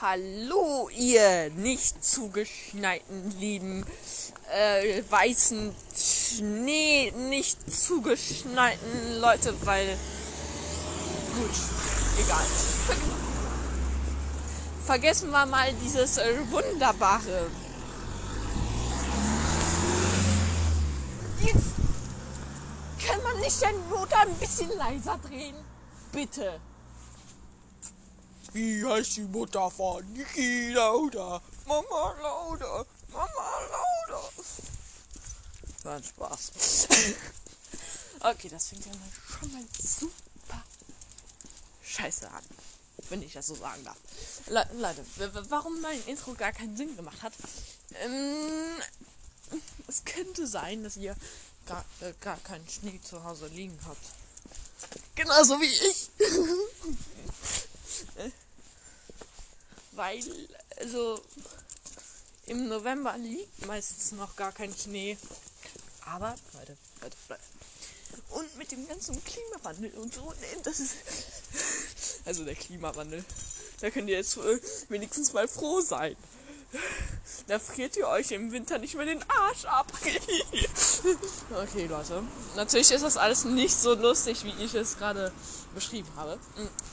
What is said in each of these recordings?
Hallo, ihr nicht zugeschneiten, lieben äh, weißen Schnee nicht zugeschneiten Leute, weil gut, egal. Ver vergessen wir mal dieses äh, wunderbare. Jetzt kann man nicht den Motor ein bisschen leiser drehen? Bitte. Wie heißt die Mutter von Niki Lauda? Mama Lauda, Mama Lauda. War ein Spaß. okay, das fängt ja mal schon mal super scheiße an. Wenn ich das so sagen darf. Le Leute, warum mein Intro gar keinen Sinn gemacht hat. Ähm, es könnte sein, dass ihr gar, äh, gar keinen Schnee zu Hause liegen habt. Genauso wie ich. Weil, also, im November liegt meistens noch gar kein Schnee. Aber, Leute, Leute, Leute. Und mit dem ganzen Klimawandel und so, nee, das ist. Also der Klimawandel. Da könnt ihr jetzt wenigstens mal froh sein. Da friert ihr euch im Winter nicht mehr den Arsch ab. okay, Leute. Natürlich ist das alles nicht so lustig, wie ich es gerade beschrieben habe.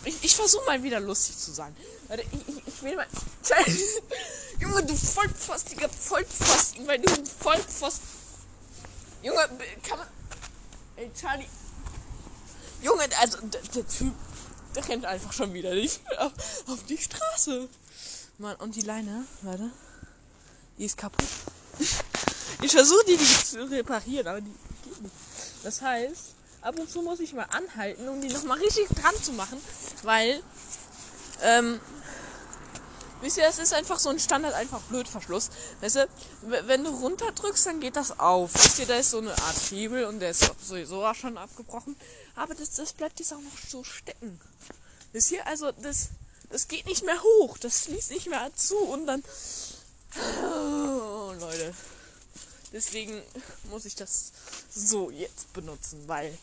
Ich, ich versuche mal wieder lustig zu sein. Warte, ich, ich, will mal. Junge, du vollpfostiger Vollpfosten, weil du ein Vollpfosten. Junge, kann man. Ey, Charlie. Junge, also der, der Typ, der rennt einfach schon wieder nicht auf, auf die Straße. Mann, und die Leine, warte. Die ist kaputt. Ich versuche die, die zu reparieren, aber die geht nicht. Das heißt, ab und zu muss ich mal anhalten, um die nochmal richtig dran zu machen, weil, ähm, wisst ihr, es ist einfach so ein Standard, einfach Blödverschluss. Weißt du, wenn du runterdrückst, dann geht das auf. Wisst ihr, da ist so eine Art Hebel und der ist sowieso auch schon abgebrochen. Aber das, das bleibt jetzt auch noch so stecken. Wisst ihr, also das, das geht nicht mehr hoch, das schließt nicht mehr zu und dann. Oh, Leute. Deswegen muss ich das so jetzt benutzen, weil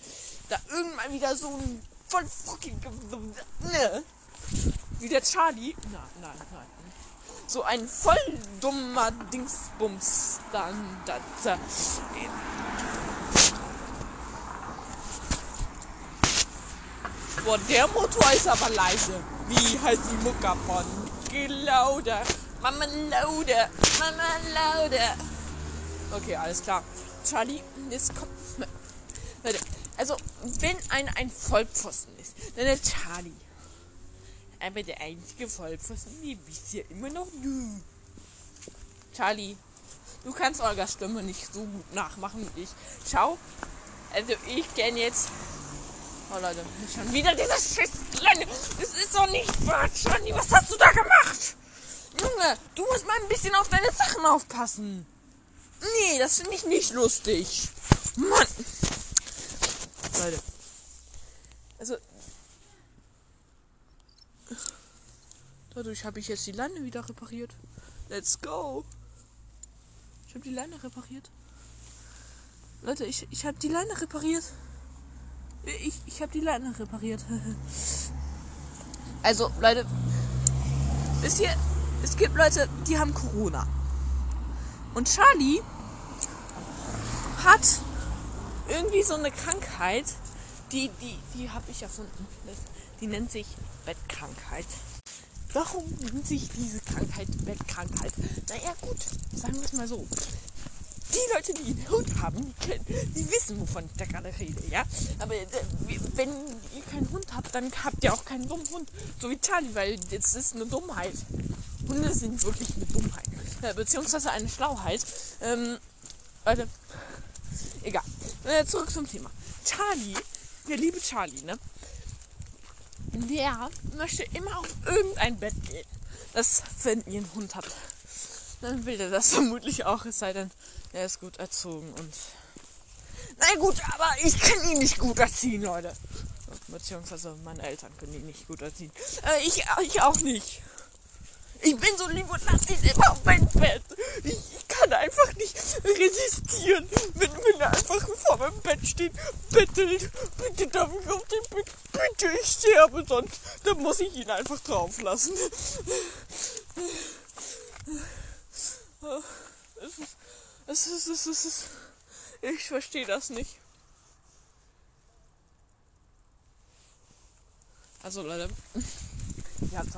da irgendwann wieder so ein voll fucking. Ne? Wie der Charlie. Nein, nein, nein. So ein voll dummer Dingsbums dann. dann Boah, der Motor ist aber leise. Wie heißt die Mucker von? Geh lauter. Mama lauter. Mama lauter. Okay, alles klar. Charlie, jetzt kommt. Leute, also, wenn ein, ein Vollpfosten ist, dann der Charlie. Aber der einzige Vollpfosten, bist ja immer noch du. Charlie, du kannst Olgas Stimme nicht so gut nachmachen wie ich. Schau, also ich kenne jetzt Oh Leute, schon wieder dieses Schisslein. Das ist doch nicht wahr, Johnny. Was hast du da gemacht? Junge, du musst mal ein bisschen auf deine Sachen aufpassen. Nee, das finde ich nicht lustig. Mann. Leute. Also. Dadurch habe ich jetzt die Leine wieder repariert. Let's go. Ich habe die Leine repariert. Leute, ich, ich habe die Leine repariert. Ich, ich habe die Leine repariert. also, Leute, wisst ihr, es gibt Leute, die haben Corona. Und Charlie hat irgendwie so eine Krankheit, die, die, die habe ich erfunden. Die nennt sich Bettkrankheit. Warum nennt sich diese Krankheit Bettkrankheit? Naja, gut, sagen wir es mal so die Leute, die einen Hund haben, die, kennen, die wissen, wovon ich da gerade rede, ja. Aber äh, wenn ihr keinen Hund habt, dann habt ihr auch keinen dummen Hund. So wie Charlie, weil das ist eine Dummheit. Hunde sind wirklich eine Dummheit. Äh, beziehungsweise eine Schlauheit. Ähm, Leute, egal. Äh, zurück zum Thema. Charlie, der liebe Charlie, ne? Der möchte immer auf irgendein Bett gehen. Das, wenn ihr einen Hund habt, dann will er das vermutlich auch, es sei denn, er ist gut erzogen und. Na gut, aber ich kann ihn nicht gut erziehen, Leute. Beziehungsweise meine Eltern können ihn nicht gut erziehen. Äh, ich, ich auch nicht. Ich bin so lieb und lass ihn immer auf mein Bett. Ich, ich kann einfach nicht resistieren, wenn, wenn er einfach vor meinem Bett steht, bettelt. Bitte darf ich auf dem Bett, bitte, ich sterbe sonst. Dann muss ich ihn einfach drauf lassen. Es ist, es ist, es ist, es ist ich verstehe das nicht. Also Leute, ihr habt's.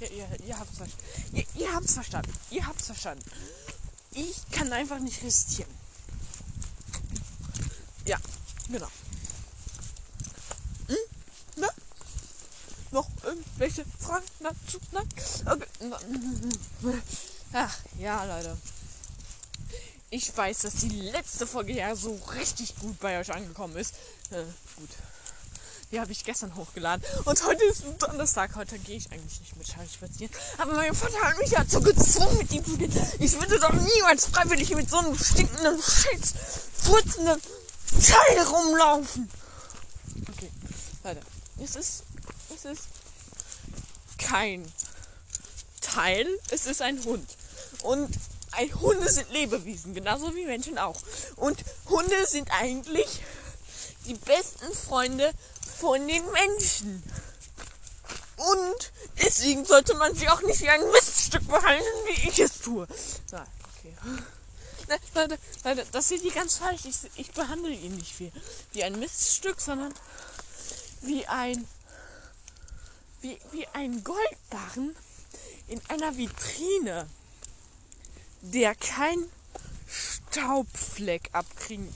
Ihr, ihr, ihr verstanden. Ihr, ihr habt's verstanden. Ihr habt's verstanden. Ich kann einfach nicht resistieren. Ja, genau. Hm? Na? Noch irgendwelche Fragen dazu? Nein? Okay. Ach, ja, Leute. Ich weiß, dass die letzte Folge ja so richtig gut bei euch angekommen ist. Äh, gut. Die habe ich gestern hochgeladen. Und heute ist Donnerstag. Heute gehe ich eigentlich nicht mit Charlie spazieren. Aber mein Vater hat mich dazu gezwungen, mit ihm zu gehen. Ich würde doch niemals freiwillig mit so einem stinkenden, scheiß, furzenden Teil rumlaufen. Okay, Leute. Es ist, es ist kein Teil. Es ist ein Hund. Und ein, Hunde sind Lebewesen, genauso wie Menschen auch. Und Hunde sind eigentlich die besten Freunde von den Menschen. Und deswegen sollte man sie auch nicht wie ein Miststück behandeln, wie ich es tue. Na, okay. Leute, Leute, das seht ihr ganz falsch. Ich, ich behandle ihn nicht wie, wie ein Miststück, sondern wie ein wie, wie ein Goldbarren in einer Vitrine, der kein Staubfleck abkriegen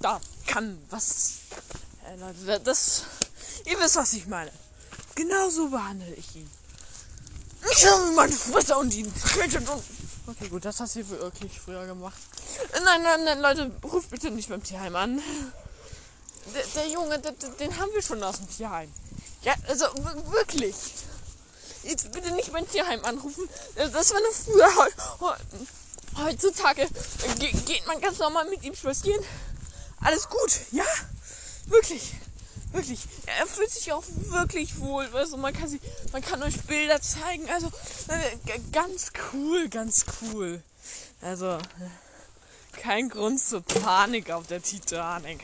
darf, kann. Was äh, Leute, das. Ihr wisst, was ich meine. Genauso behandle ich ihn. Ich habe meine Schwester und ihn und. Okay, gut, das hast du wirklich früher gemacht. Nein, nein, nein, Leute, ruft bitte nicht beim Tierheim an. Der, der Junge, der, den haben wir schon aus dem Tierheim. Ja, also wirklich. Jetzt bitte nicht beim Tierheim anrufen. Das war nur früher. Heutzutage geht man ganz normal mit ihm spazieren. Alles gut, ja? Wirklich. Wirklich. Er fühlt sich auch wirklich wohl. Also man kann sie, man kann euch Bilder zeigen. Also äh, ganz cool, ganz cool. Also kein Grund zur Panik auf der Titanic.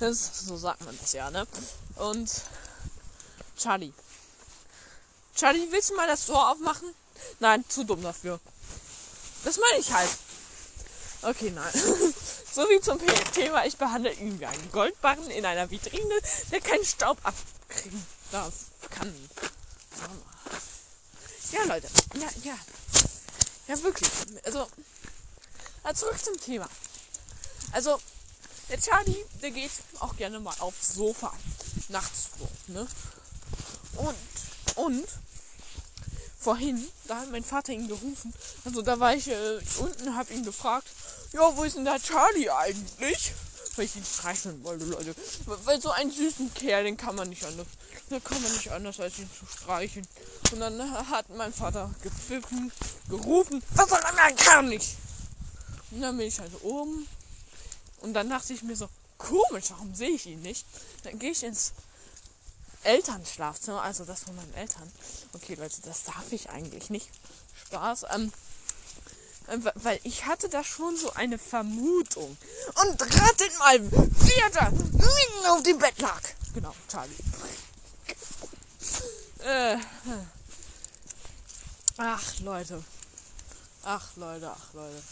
Das, so sagt man das ja, ne? Und Charlie. Charlie, willst du mal das Tor aufmachen? Nein, zu dumm dafür. Das meine ich halt. Okay, nein. so wie zum Thema, ich behandle ihn wie einen Goldbarren in einer Vitrine, der keinen Staub abkriegen darf, kann. Ja, Leute. Ja, ja. Ja, wirklich. Also, zurück zum Thema. Also, der Charlie, der geht auch gerne mal aufs Sofa. Nachts ne? Und, und, vorhin, da hat mein Vater ihn gerufen. Also da war ich äh, unten, hab ihn gefragt, ja, wo ist denn der Charlie eigentlich? Weil ich ihn streicheln wollte, Leute. Weil so einen süßen Kerl, den kann man nicht anders. Den kann man nicht anders, als ihn zu streicheln. Und dann hat mein Vater gepfiffen, gerufen, was soll er kann nicht. Und dann bin ich halt oben. Und dann dachte ich mir so, komisch, warum sehe ich ihn nicht? Dann gehe ich ins Elternschlafzimmer, also das von meinen Eltern. Okay, Leute, das darf ich eigentlich nicht. Spaß. Ähm, ähm weil ich hatte da schon so eine Vermutung. Und ratet mal, wer da mitten auf dem Bett lag. Genau, Charlie. Äh, ach, Leute. Ach, Leute, ach, Leute.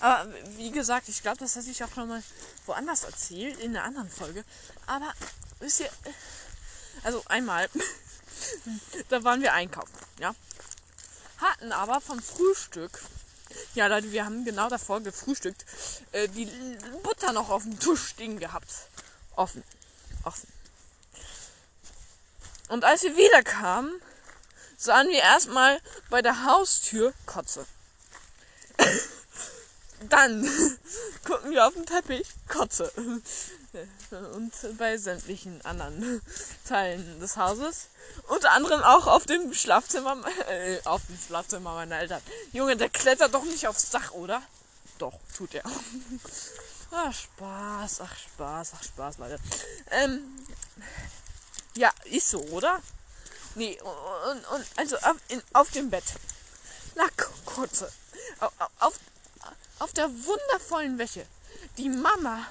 Aber wie gesagt, ich glaube, das hätte ich auch nochmal woanders erzählt, in einer anderen Folge. Aber, wisst ihr, also einmal, da waren wir einkaufen, ja. Hatten aber vom Frühstück, ja Leute, wir haben genau davor gefrühstückt, äh, die Butter noch auf dem Tisch stehen gehabt. Offen. Offen. Und als wir wieder kamen, sahen wir erstmal bei der Haustür Kotze. Dann gucken wir auf den Teppich, Kotze. Und bei sämtlichen anderen Teilen des Hauses. Unter anderem auch auf dem Schlafzimmer, äh, auf dem Schlafzimmer meiner Eltern. Junge, der klettert doch nicht aufs Dach, oder? Doch, tut er. Ach, Spaß, ach, Spaß, ach, Spaß, Leute. Ähm, ja, ist so, oder? Nee, und, und also auf, in, auf dem Bett. Na, Kotze. Auf, auf, auf der wundervollen Wäsche, die Mama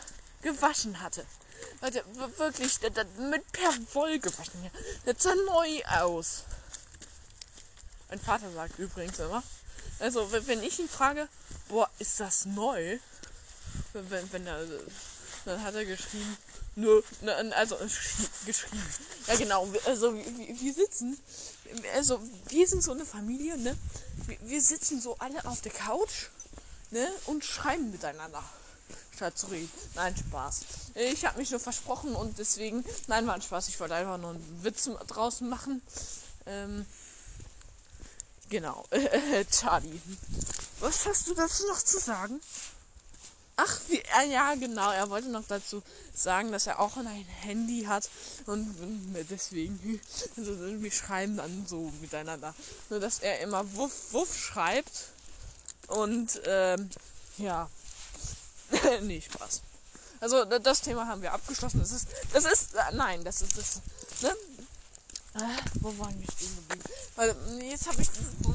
gewaschen hatte. Leute, wirklich, das, das, mit Perwoll gewaschen. Ja. Das sah neu aus. Mein Vater sagt übrigens immer. Also, wenn ich ihn frage, boah, ist das neu? Wenn, wenn er, dann hat er geschrieben, nö, ne, also geschrieben. Ja, genau, also wir, wir sitzen, also wir sind so eine Familie, ne? Wir, wir sitzen so alle auf der Couch, ne? Und schreiben miteinander reden. Nein, Spaß. Ich habe mich nur versprochen und deswegen. Nein, war ein Spaß. Ich wollte einfach nur einen Witz draußen machen. Ähm, genau. Charlie. Was hast du dazu noch zu sagen? Ach, wie, äh, ja, genau. Er wollte noch dazu sagen, dass er auch ein Handy hat und deswegen, also wir schreiben dann so miteinander. Nur, dass er immer Wuff, Wuff schreibt und, ähm, ja, nee, Spaß. Also das Thema haben wir abgeschlossen. Das ist, das ist, äh, nein, das ist das. Ne? Äh, wo waren wir stehen geblieben? Weil jetzt habe ich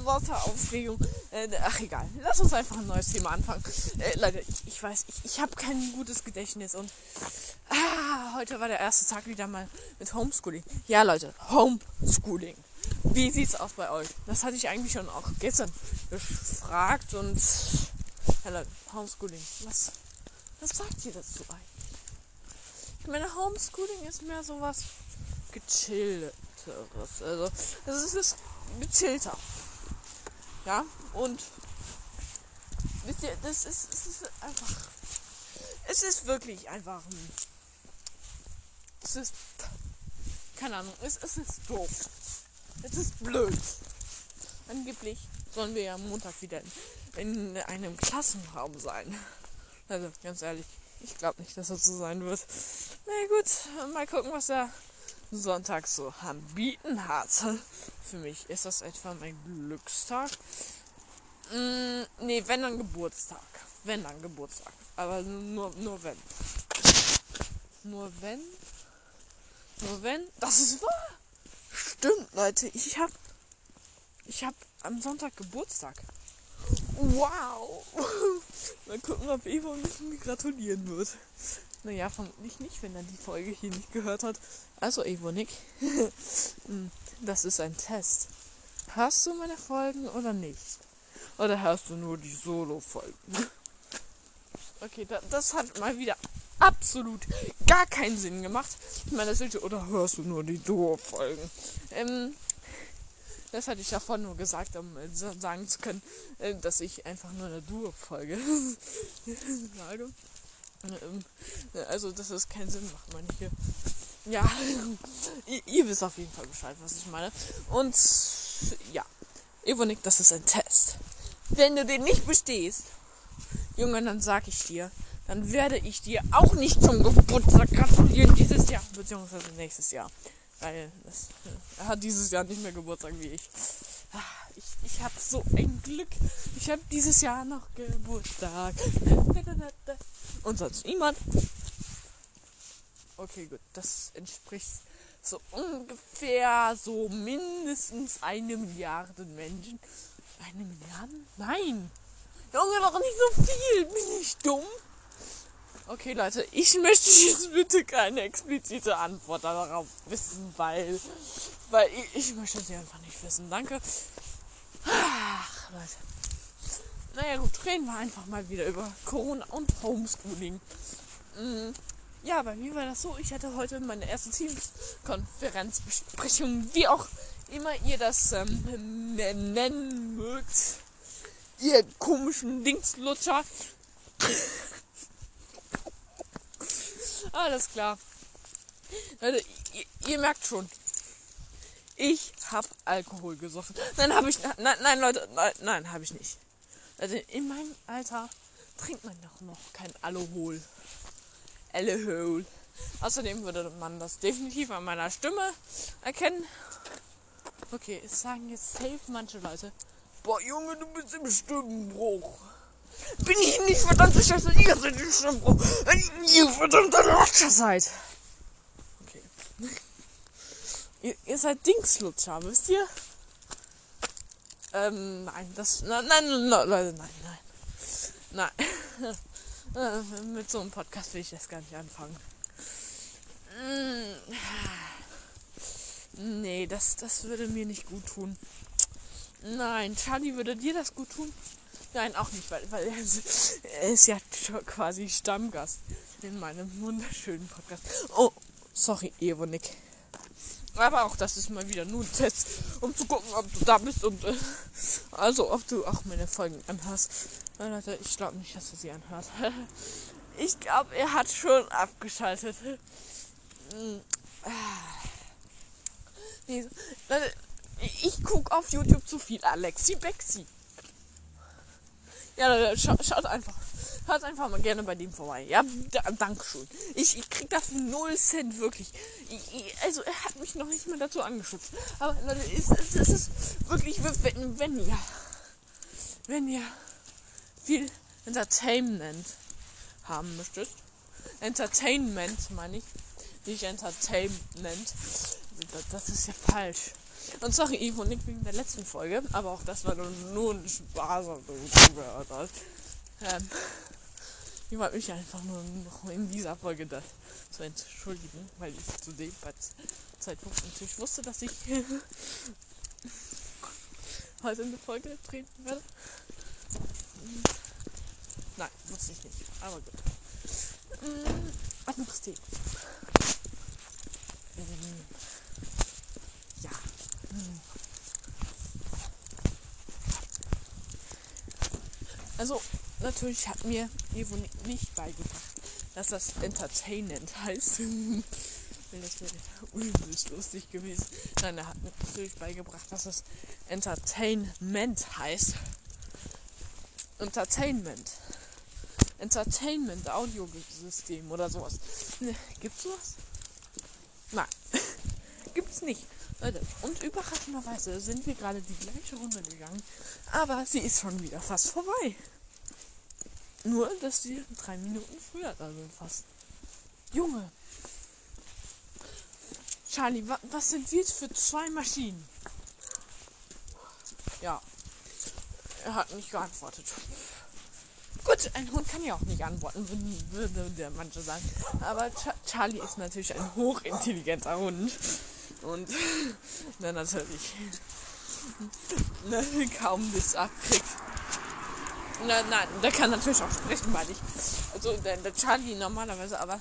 lauter Aufregung. Äh, ach egal, lass uns einfach ein neues Thema anfangen. Äh, Leute, ich, ich weiß, ich, ich habe kein gutes Gedächtnis und ah, heute war der erste Tag wieder mal mit Homeschooling. Ja, Leute, Homeschooling. Wie sieht's aus bei euch? Das hatte ich eigentlich schon auch gestern gefragt und Leute, Homeschooling. Was, was sagt ihr dazu eigentlich? Ich meine, Homeschooling ist mehr so was gechillteres. Also, es ist gechillter. Ja, und wisst ihr, das ist, es ist einfach. Es ist wirklich einfach. Es ist. Keine Ahnung, es, es ist doof. Es ist blöd. Angeblich sollen wir ja Montag wieder in, in einem Klassenraum sein. Also, ganz ehrlich, ich glaube nicht, dass das so sein wird. Na gut, mal gucken, was er Sonntag so am Bieten hat. Für mich ist das etwa mein Glückstag. Mm, nee, wenn dann Geburtstag. Wenn dann Geburtstag. Aber nur, nur wenn. Nur wenn. Nur wenn. Das ist wahr. Stimmt, Leute. Ich hab. Ich hab am Sonntag Geburtstag. Wow! Mal gucken, ob Eva mir gratulieren wird. Naja, vermutlich nicht, wenn er die Folge hier nicht gehört hat. Also, Evonik, hm, das ist ein Test. Hast du meine Folgen oder nicht? Oder hast du nur die Solo-Folgen? Okay, da, das hat mal wieder absolut gar keinen Sinn gemacht. Ich meine, das ist, oder hörst du nur die Duo-Folgen? Ähm, das hatte ich davon nur gesagt, um äh, sagen zu können, äh, dass ich einfach nur eine Duo-Folge sage. Ähm, also, dass es keinen Sinn macht, meine ich hier. Ja, ihr, ihr, wisst auf jeden Fall Bescheid, was ich meine. Und ja, Evonik, das ist ein Test. Wenn du den nicht bestehst, Junge, dann sag ich dir, dann werde ich dir auch nicht zum Geburtstag gratulieren dieses Jahr, beziehungsweise nächstes Jahr. Weil das, er hat dieses Jahr nicht mehr Geburtstag wie ich. Ah, ich, ich habe so ein Glück. Ich habe dieses Jahr noch Geburtstag. Und sonst niemand. Okay, gut. Das entspricht so ungefähr so mindestens eine Milliarde Menschen. Eine Milliarde? Nein! Junge, doch nicht so viel. Bin ich dumm? Okay, Leute, ich möchte jetzt bitte keine explizite Antwort darauf wissen, weil, weil ich, ich möchte sie einfach nicht wissen. Danke. Ach, Leute. Naja, gut, reden wir einfach mal wieder über Corona und Homeschooling. Mhm. Ja, bei mir war das so, ich hatte heute meine erste Teams-Konferenzbesprechung, wie auch immer ihr das ähm, nennen mögt. Ihr komischen Dingslutscher. Alles klar. Leute, ihr, ihr merkt schon. Ich hab Alkohol gesoffen. Nein, habe ich. Nein, nein, Leute, nein, nein, habe ich nicht. Also in meinem Alter trinkt man doch noch kein Alkohol. Alkohol. Außerdem würde man das definitiv an meiner Stimme erkennen. Okay, es sagen jetzt safe manche Leute. Boah, Junge, du bist im Stimmenbruch. Bin ich nicht verdammt sicher, dass ihr seid Stimmbruch. Wenn ihr verdammte Lutscher seid. Okay. ihr, ihr seid Dingslutscher, wisst ihr? Ähm, nein, das. Nein, nein, nein, Leute, nein, nein. Nein. Äh, mit so einem Podcast will ich das gar nicht anfangen. Mm. Nee, das, das würde mir nicht gut tun. Nein, Charlie würde dir das gut tun? Nein, auch nicht, weil, weil er ist ja quasi Stammgast in meinem wunderschönen Podcast. Oh, sorry, Evonik. Aber auch das ist mal wieder nur ein Test, um zu gucken, ob du da bist und äh, also ob du auch meine Folgen anhörst. Äh, Leute, ich glaube nicht, dass er sie anhört. ich glaube, er hat schon abgeschaltet. Mm. Nee, Leute, ich gucke auf YouTube zu viel Alexi Bexi. Ja, schaut, schaut einfach. Hört einfach mal gerne bei dem vorbei. Ja, da, Dankeschön. Ich, ich krieg dafür 0 Cent, wirklich. Ich, ich, also, er hat mich noch nicht mal dazu angeschützt. Aber Leute, es, es, es ist wirklich, wenn, wenn ihr, wenn ihr viel Entertainment haben möchtet, Entertainment meine ich, nicht Entertainment, das ist ja falsch. Und sorry, Ivo, nicht wegen der letzten Folge, aber auch das war nur, nur ein Spaß, was. Ähm, ich wollte mich einfach nur noch in dieser Folge das zu entschuldigen, weil ich zu dem Zeitpunkt natürlich wusste, dass ich heute eine Folge drehen werde. Nein, wusste ich nicht, aber gut. Ähm, anderes Thema. Also, natürlich hat mir Evo nicht beigebracht, dass das Entertainment heißt. das wäre übelst lustig gewesen. Nein, er hat mir natürlich beigebracht, dass es Entertainment heißt. Entertainment. Entertainment Audiosystem oder sowas. Ne, gibt's sowas? Nein. gibt's nicht. Leute, und überraschenderweise sind wir gerade die gleiche Runde gegangen, aber sie ist schon wieder fast vorbei. Nur, dass sie drei Minuten früher da sind fast. Junge. Charlie, wa was sind wir für zwei Maschinen? Ja. Er hat nicht geantwortet. Gut, ein Hund kann ja auch nicht antworten, würde der manche sagen. Aber Ch Charlie ist natürlich ein hochintelligenter Hund. Und dann natürlich ne, kaum das abkriegt. Na, nein, der kann natürlich auch sprechen, weil ich. Also der, der Charlie normalerweise, aber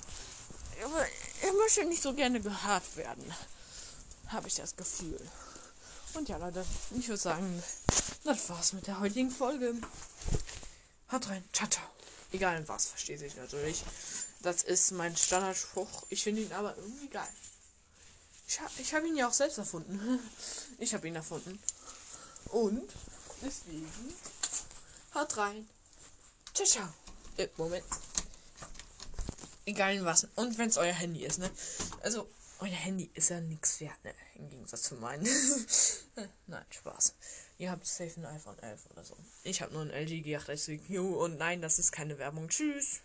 er, möchte nicht so gerne gehört werden. Habe ich das Gefühl. Und ja, Leute, ich würde sagen, das war's mit der heutigen Folge. Haut rein, ciao, ciao. Egal was, versteht sich natürlich. Das ist mein Standardspruch. Ich finde ihn aber irgendwie geil. Ich, ha ich habe ihn ja auch selbst erfunden. Ich habe ihn erfunden. Und deswegen haut rein. Ciao, ciao. Äh, Moment. Egal in was. Und wenn es euer Handy ist, ne? Also, euer Handy ist ja nichts wert, ne? Im Gegensatz zu meinen. nein, Spaß. Ihr habt safe ein iPhone 11 oder so. Ich habe nur ein LG G8 SQ und nein, das ist keine Werbung. Tschüss.